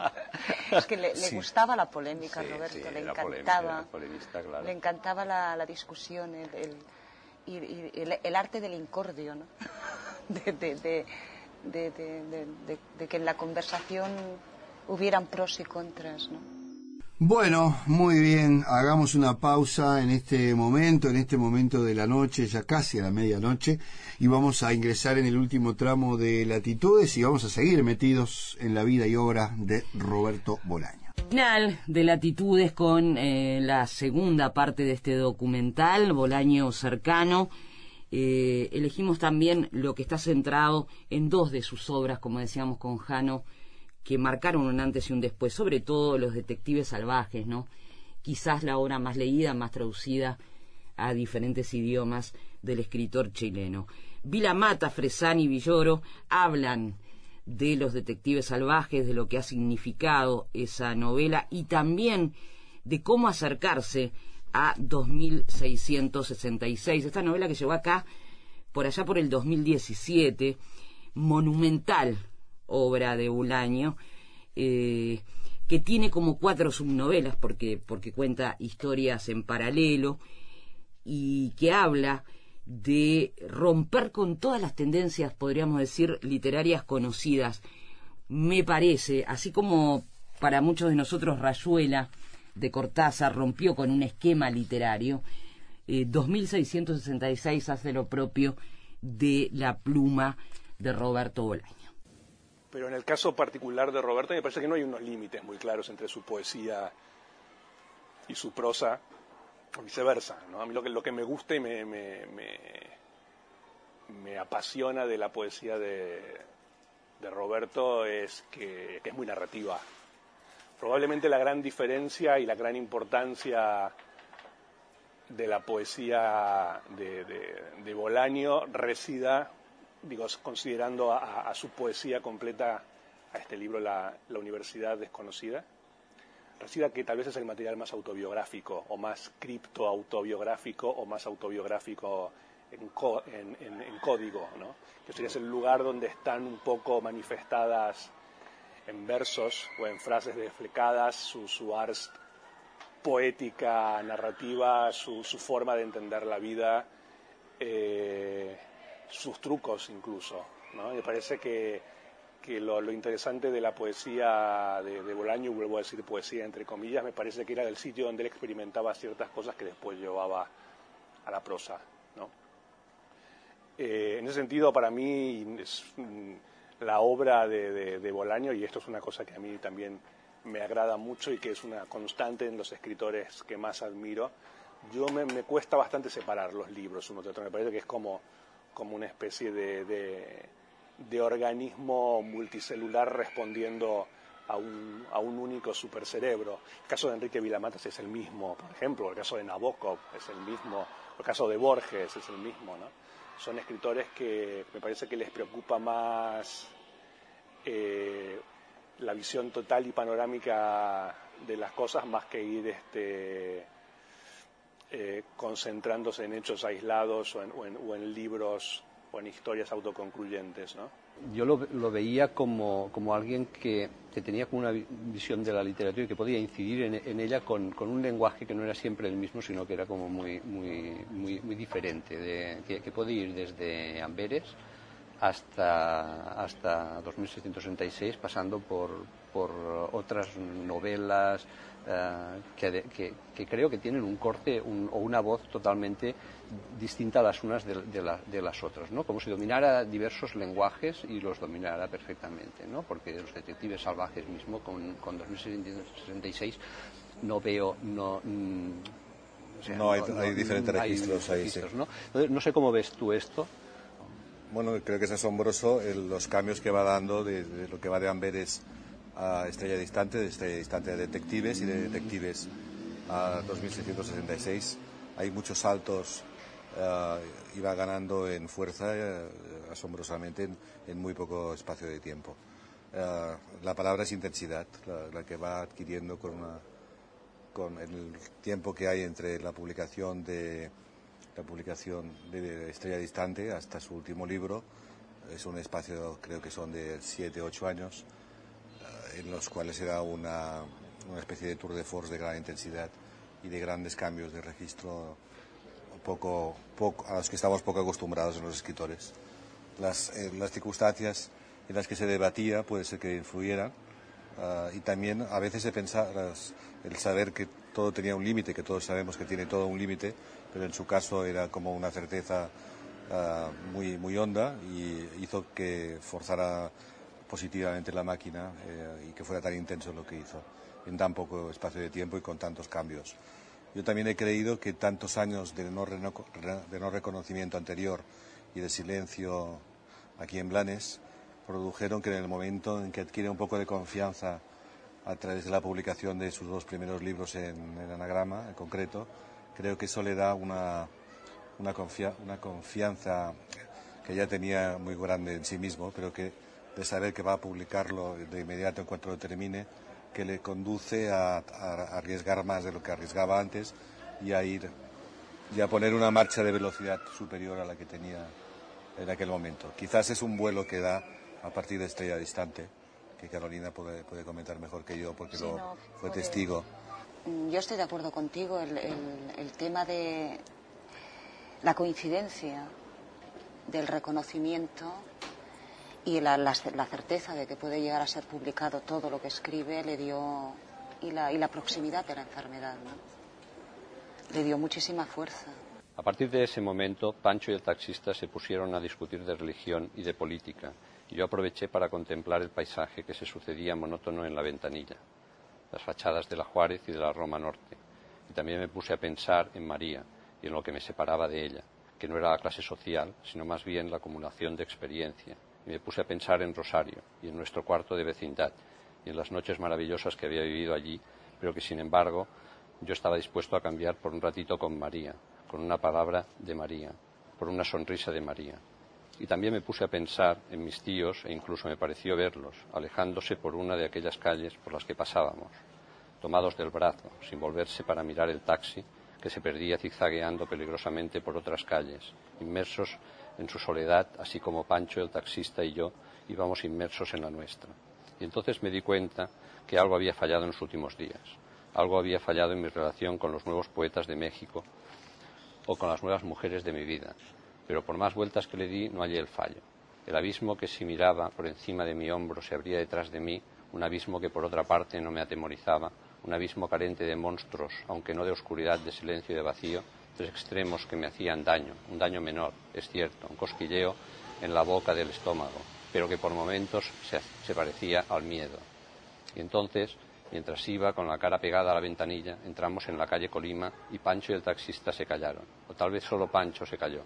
Es que le, gustaba la polémica, Roberto, le encantaba. Le encantaba la, la discusión, el, el, y, el, arte del incordio, ¿no? de de, que en la conversación hubieran pros y contras, ¿no? Bueno, muy bien, hagamos una pausa en este momento, en este momento de la noche, ya casi a la medianoche, y vamos a ingresar en el último tramo de Latitudes y vamos a seguir metidos en la vida y obra de Roberto Bolaño. Final de Latitudes con eh, la segunda parte de este documental, Bolaño cercano, eh, elegimos también lo que está centrado en dos de sus obras, como decíamos con Jano, que marcaron un antes y un después, sobre todo Los Detectives Salvajes, ¿no? Quizás la obra más leída, más traducida a diferentes idiomas del escritor chileno. Vila Mata, Fresani y Villoro hablan de los detectives salvajes, de lo que ha significado esa novela y también de cómo acercarse a 2666. Esta novela que llegó acá por allá por el 2017, monumental obra de Bulaño, eh, que tiene como cuatro subnovelas porque, porque cuenta historias en paralelo y que habla de romper con todas las tendencias, podríamos decir, literarias conocidas. Me parece, así como para muchos de nosotros Rayuela de Cortázar rompió con un esquema literario, 2666 eh, hace lo propio de la pluma de Roberto Bolaño. Pero en el caso particular de Roberto me parece que no hay unos límites muy claros entre su poesía y su prosa, o viceversa. ¿no? A mí lo que, lo que me gusta y me, me, me, apasiona de la poesía de, de Roberto es que es muy narrativa Probablemente la gran diferencia y la gran importancia de la poesía de, de, Bolaño resida, digo, considerando a, su poesía completa, a este libro, la, Universidad Desconocida, reciba que tal vez es el material más autobiográfico o más criptoautobiográfico o más autobiográfico en, código, ¿no? que sería el lugar donde están un poco manifestadas en versos o en frases desflecadas su, su ars poética, narrativa, su, forma de entender la vida, eh, sus trucos incluso. ¿no? Me parece que que lo, interesante de la poesía de, Bolaño, vuelvo a decir poesía entre comillas, me parece que era el sitio donde él experimentaba ciertas cosas que después llevaba a la prosa. ¿no? Eh, en ese sentido, para mí, es, mm, la obra de, de, Bolaño, y esto es una cosa que a mí también me agrada mucho y que es una constante en los escritores que más admiro, yo me, cuesta bastante separar los libros uno de otro. Me parece que es como, como una especie de de organismo multicelular respondiendo a un, a un único supercerebro. El caso de Enrique Vilamatas es el mismo, por ejemplo, el caso de Nabokov es el mismo, el caso de Borges es el mismo. ¿no? Son escritores que me parece que les preocupa más eh, la visión total y panorámica de las cosas más que ir este, eh, concentrándose en hechos aislados o en libros en historias autoconcluyentes, ¿no? Yo lo, veía como, alguien que, tenía una visión de la literatura y que podía incidir en, ella con, un lenguaje que no era siempre el mismo, sino que era como muy, muy, muy, diferente, que, que puede ir desde Amberes hasta, hasta 2666, pasando por, por otras novelas eh, que, que, creo que tienen un corte o una voz totalmente distinta a las unas de, de, las otras, ¿no? Como si dominara diversos lenguajes y los dominara perfectamente, ¿no? Porque los detectives salvajes mismo, con, con 2666, no veo, no... Mm, no, hay, hay, diferentes registros, ahí, sí. ¿no? no sé cómo ves tú esto. Bueno, creo que es asombroso los cambios que va dando de, lo que va de Amberes a Estrella Distante, de Estrella Distante a Detectives y de Detectives a 2666. Hay muchos saltos, uh, iba ganando en fuerza eh, asombrosamente en, muy poco espacio de tiempo. Eh, la palabra es intensidad, la, que va adquiriendo con, con el tiempo que hay entre la publicación de la publicación de Estrella Distante hasta su último libro. Es un espacio, creo que son de 7, 8 años, eh, en los cuales se da una, una especie de tour de force de gran intensidad y de grandes cambios de registro poco, poco, a los que estamos poco acostumbrados en los escritores. Las, eh, las circunstancias en las que se debatía puede ser que influyeran uh, y también a veces pensar, el saber que todo tenía un límite, que todos sabemos que tiene todo un límite, pero en su caso era como una certeza uh, muy, muy honda y hizo que forzara positivamente la máquina eh, y que fuera tan intenso lo que hizo en tan poco espacio de tiempo y con tantos cambios. Yo también he creído que tantos años de no, de no reconocimiento anterior y de silencio aquí en Blanes produjeron que en el momento en que adquiere un poco de confianza a través de la publicación de sus dos primeros libros en, en anagrama, en concreto, creo que eso le da una, una, una confianza que ya tenía muy grande en sí mismo, pero que de saber que va a publicarlo de inmediato en cuanto lo termine, que le conduce a, arriesgar más de lo que arriesgaba antes y a ir y a poner una marcha de velocidad superior a la que tenía en aquel momento. Quizás es un vuelo que da a partir de estrella distante, que Carolina puede, puede comentar mejor que yo porque lo, fue testigo. Mm, yo estoy de acuerdo contigo. El, el, tema de la coincidencia del reconocimiento y la, certeza de que puede llegar a ser publicado todo lo que escribe le dio y la, y la proximidad de la enfermedad le dio muchísima fuerza. A partir de ese momento, Pancho y el taxista se pusieron a discutir de religión y de política, y yo aproveché para contemplar el paisaje que se sucedía monótono en la ventanilla las fachadas de la Juárez y de la Roma Norte. Y también me puse a pensar en María y en lo que me separaba de ella, que no era la clase social, sino más bien la acumulación de experiencia. Y me puse a pensar en Rosario y en nuestro cuarto de vecindad y en las noches maravillosas que había vivido allí, pero que sin embargo yo estaba dispuesto a cambiar por un ratito con María, con una palabra de María, por una sonrisa de María. Y también me puse a pensar en mis tíos e incluso me pareció verlos, alejándose por una de aquellas calles por las que pasábamos. tomados del brazo, sin volverse para mirar el taxi que se perdía zigzagueando peligrosamente por otras calles, inmersos en su soledad, así como Pancho, el taxista y yo íbamos inmersos en la nuestra. Y entonces me di cuenta que algo había fallado en los últimos días, algo había fallado en mi relación con los nuevos poetas de México o con las nuevas mujeres de mi vida, pero por más vueltas que le di no hallé el fallo. El abismo que si miraba por encima de mi hombro se abría detrás de mí, un abismo que por otra parte no me atemorizaba, un abismo carente de monstruos, aunque no de oscuridad, de silencio y de vacío, tres extremos que me hacían daño, un daño menor, es cierto, un cosquilleo en la boca del estómago, pero que por momentos se, se parecía al miedo. Y entonces, mientras iba con la cara pegada a la ventanilla, entramos en la calle Colima y Pancho y el taxista se callaron, o tal vez solo Pancho se calló,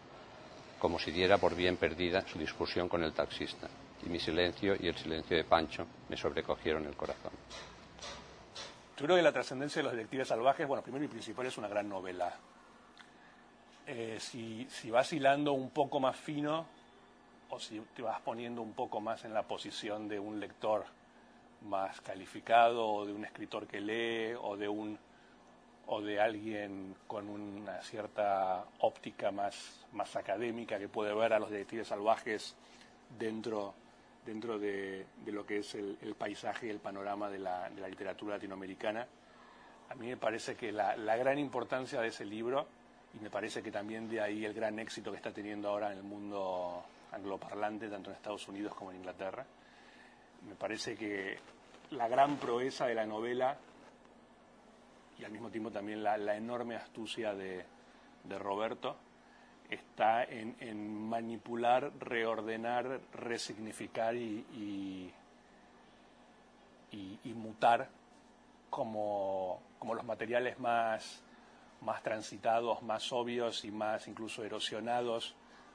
como si diera por bien perdida su discusión con el taxista, y mi silencio y el silencio de Pancho me sobrecogieron el corazón. Yo creo que la trascendencia de los detectives salvajes, bueno, primero y principal es una gran novela. Eh, si, si vas hilando un poco más fino o si te vas poniendo un poco más en la posición de un lector más calificado o de un escritor que lee o de un o de alguien con una cierta óptica más, más académica que puede ver a los detectives salvajes dentro, dentro de, lo que es el, paisaje y el panorama de la, de la, literatura latinoamericana. A mí me parece que la, gran importancia de ese libro, y me parece que también de ahí el gran éxito que está teniendo ahora en el mundo angloparlante, tanto en Estados Unidos como en Inglaterra, me parece que la gran proeza de la novela y al mismo tiempo también la, enorme astucia de, Roberto está en, manipular, reordenar, resignificar y, y, y, y mutar como, como, los materiales más, más transitados, más obvios y más incluso erosionados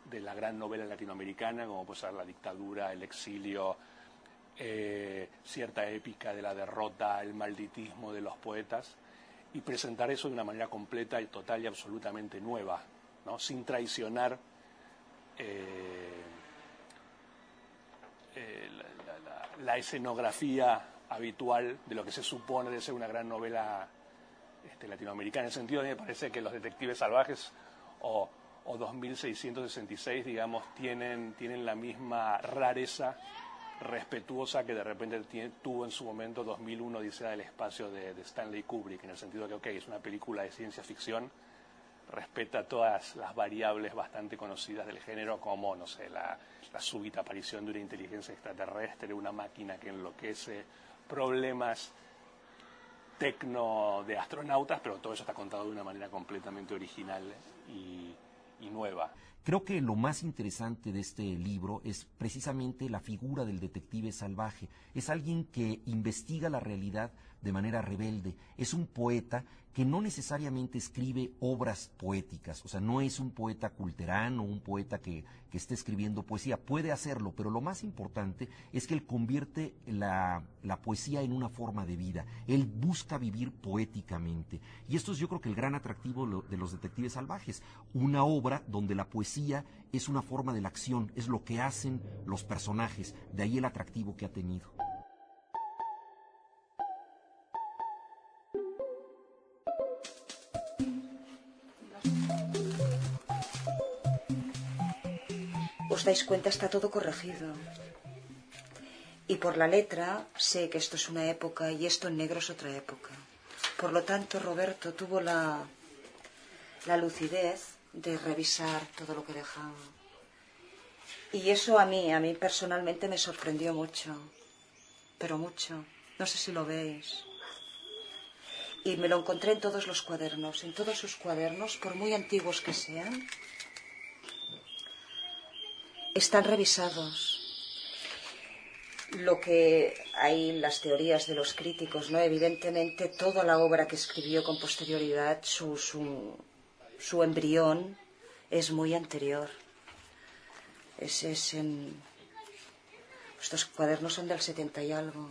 de la gran novela latinoamericana, como puede ser la dictadura, el exilio, eh, cierta épica de la derrota, el malditismo de los poetas, y presentar eso de una manera completa y total y absolutamente nueva, ¿no? sin traicionar eh, eh, la, escenografía habitual de lo que se supone de ser una gran novela este, latinoamericana. En el sentido de me parece que los detectives salvajes o, o 2666, digamos, tienen, tienen la misma rareza respetuosa que de repente tuvo en su momento 2001 Odisea del Espacio de, de, Stanley Kubrick, en el sentido que, ok, es una película de ciencia ficción, respeta todas las variables bastante conocidas del género, como, no sé, la, la súbita aparición de una inteligencia extraterrestre, una máquina que enloquece, problemas tecno de astronautas, pero todo eso está contado de una manera completamente original y, y nueva. Creo que lo más interesante de este libro es precisamente la figura del detective salvaje. Es alguien que investiga la realidad de manera rebelde. Es un poeta que no necesariamente escribe obras poéticas, o sea, no es un poeta culterano, un poeta que, que esté escribiendo poesía, puede hacerlo, pero lo más importante es que él convierte la, la poesía en una forma de vida, él busca vivir poéticamente. Y esto es yo creo que el gran atractivo de los detectives salvajes, una obra donde la poesía es una forma de la acción, es lo que hacen los personajes, de ahí el atractivo que ha tenido. Os dais cuenta está todo corregido. Y por la letra sé que esto es una época y esto en negro es otra época. Por lo tanto, Roberto tuvo la, la lucidez de revisar todo lo que dejaba. Y eso a mí, a mí personalmente me sorprendió mucho, pero mucho. No sé si lo veis. Y me lo encontré en todos los cuadernos, en todos sus cuadernos, por muy antiguos que sean, están revisados. Lo que hay las teorías de los críticos, ¿no? Evidentemente, toda la obra que escribió con posterioridad, su, su, su embrión es muy anterior. Ese es en. Estos cuadernos son del 70 y algo.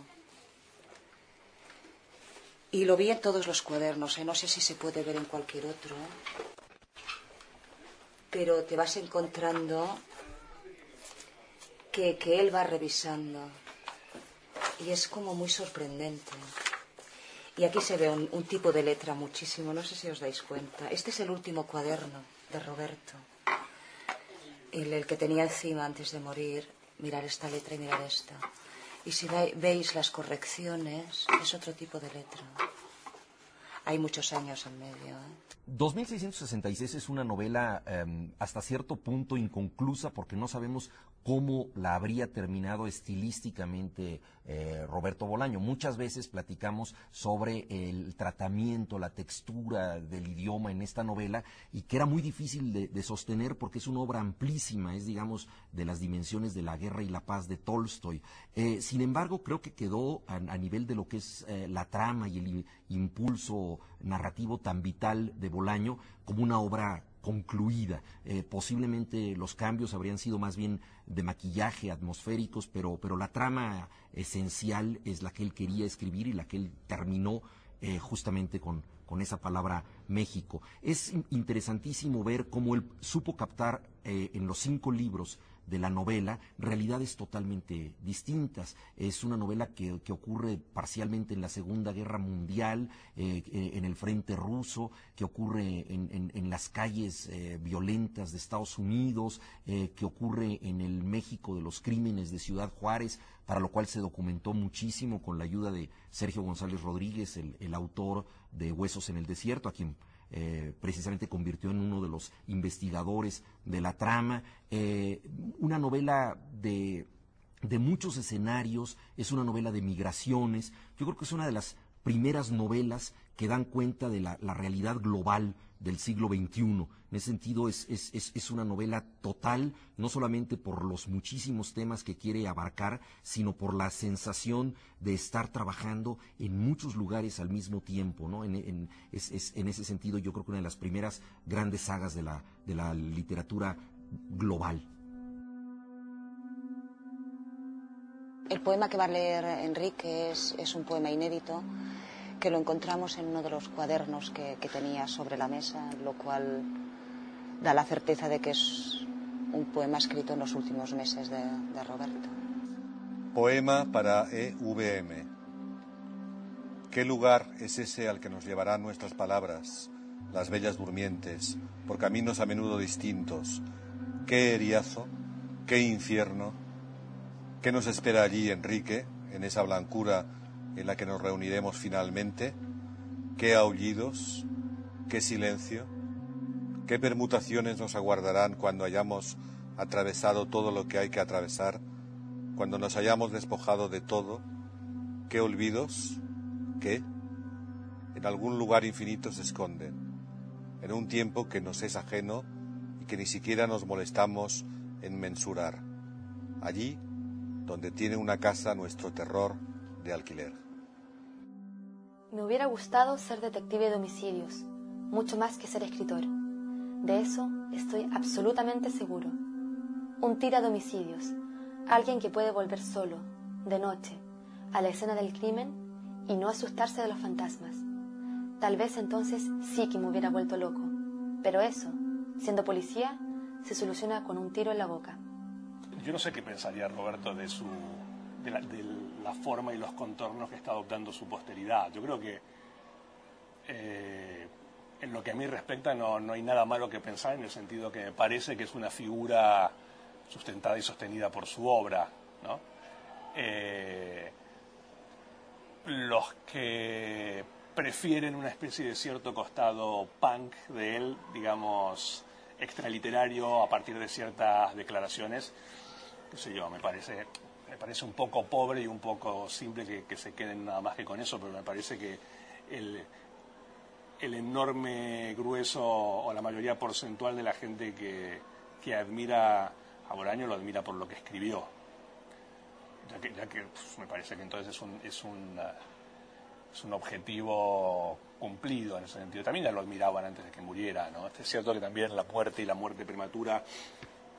Y lo vi en todos los cuadernos, ¿eh? no sé si se puede ver en cualquier otro. Pero te vas encontrando que, él va revisando. Y es como muy sorprendente. Y aquí se ve un, tipo de letra muchísimo, no sé si os dais cuenta. Este es el último cuaderno de Roberto, el, el que tenía encima antes de morir, mirar esta letra y mirar esta. Y si veis las correcciones, es otro tipo de letra. Hay muchos años en medio. ¿eh? 2666 es una novela em, hasta cierto punto inconclusa porque no sabemos cómo la habría terminado estilísticamente eh, Roberto Bolaño. Muchas veces platicamos sobre el tratamiento, la textura del idioma en esta novela y que era muy difícil de, sostener porque es una obra amplísima, es digamos de las dimensiones de la guerra y la paz de Tolstoy. Eh, sin embargo, creo que quedó a, nivel de lo que es eh, la trama y el impulso narrativo tan vital de Bolaño como una obra concluida. Eh, posiblemente los cambios habrían sido más bien de maquillaje, atmosféricos, pero, pero la trama esencial es la que él quería escribir y la que él terminó eh, justamente con, con esa palabra México. Es interesantísimo ver cómo él supo captar eh, en los cinco libros de la novela realidades totalmente distintas. Es una novela que, ocurre parcialmente en la Segunda Guerra Mundial, eh, eh, en el frente ruso, que ocurre en, las calles eh, violentas de Estados Unidos, que ocurre en el México de los crímenes de Ciudad Juárez, para lo cual se documentó muchísimo con la ayuda de Sergio González Rodríguez, el, el autor de Huesos en el Desierto, a quien eh, precisamente convirtió en uno de los investigadores de la trama. Eh, una novela de, de muchos escenarios, es una novela de migraciones. Yo creo que es una de las primeras novelas que dan cuenta de la, realidad global del siglo XXI. En ese sentido es, es, una novela total, no solamente por los muchísimos temas que quiere abarcar, sino por la sensación de estar trabajando en muchos lugares al mismo tiempo. ¿no? En, en, en ese sentido yo creo que una de las primeras grandes sagas de la, de la literatura global. El poema que va a leer Enrique es, es un poema inédito que lo encontramos en uno de los cuadernos que, tenía sobre la mesa, lo cual da la certeza de que es un poema escrito en los últimos meses de, Roberto. Poema para EVM. ¿Qué lugar es ese al que nos llevarán nuestras palabras, las bellas durmientes, por caminos a menudo distintos? ¿Qué eriazo? ¿Qué infierno? ¿Qué nos espera allí, Enrique, en esa blancura en la que nos reuniremos finalmente, qué aullidos, qué silencio, qué permutaciones nos aguardarán cuando hayamos atravesado todo lo que hay que atravesar, cuando nos hayamos despojado de todo, qué olvidos, qué, en algún lugar infinito se esconden, en un tiempo que nos es ajeno y que ni siquiera nos molestamos en mensurar, allí donde tiene una casa nuestro terror de alquiler. Me hubiera gustado ser detective de homicidios, mucho más que ser escritor. De eso estoy absolutamente seguro. Un tira de homicidios, alguien que puede volver solo, de noche, a la escena del crimen y no asustarse de los fantasmas. Tal vez entonces sí que me hubiera vuelto loco, pero eso, siendo policía, se soluciona con un tiro en la boca. Yo no sé qué pensaría Roberto de su de la, la forma y los contornos que está adoptando su posteridad. Yo creo que eh, en lo que a mí respecta no, no, hay nada malo que pensar en el sentido que me parece que es una figura sustentada y sostenida por su obra. ¿no? Eh, los que prefieren una especie de cierto costado punk de él, digamos, extraliterario a partir de ciertas declaraciones, qué sé yo, me parece me parece un poco pobre y un poco simple que, se queden nada más que con eso, pero me parece que el, el enorme grueso o la mayoría porcentual de la gente que, que admira a Boraño lo admira por lo que escribió. Ya que, pues, me parece que entonces es un, es, un, es un objetivo cumplido en ese sentido. También ya lo admiraban antes de que muriera. ¿no? Es cierto que también la muerte y la muerte prematura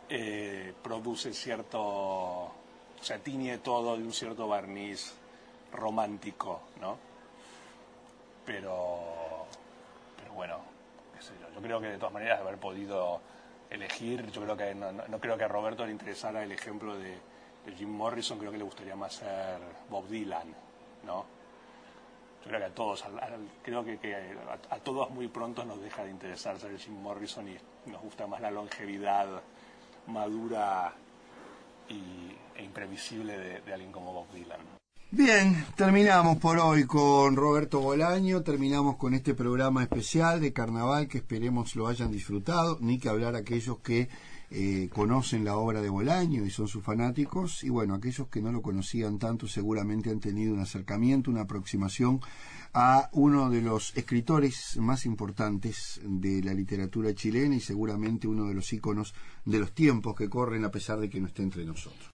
eh, produce cierto o sea, tiñe todo de un cierto barniz romántico, ¿no? Pero, pero bueno, qué sé yo. Yo creo que de todas maneras haber podido elegir, yo creo que no, creo que a Roberto le interesara el ejemplo de, Jim Morrison, creo que le gustaría más ser Bob Dylan, ¿no? creo que a todos, creo que, a, todos muy pronto nos deja de interesar ser Jim Morrison y nos gusta más la longevidad madura y, e imprevisible de, alguien como Bob Dylan. Bien, terminamos por hoy con Roberto Bolaño, terminamos con este programa especial de carnaval que esperemos lo hayan disfrutado, ni que hablar aquellos que eh, conocen la obra de Bolaño y son sus fanáticos, y bueno, aquellos que no lo conocían tanto seguramente han tenido un acercamiento, una aproximación a uno de los escritores más importantes de la literatura chilena y seguramente uno de los íconos de los tiempos que corren a pesar de que no esté entre nosotros.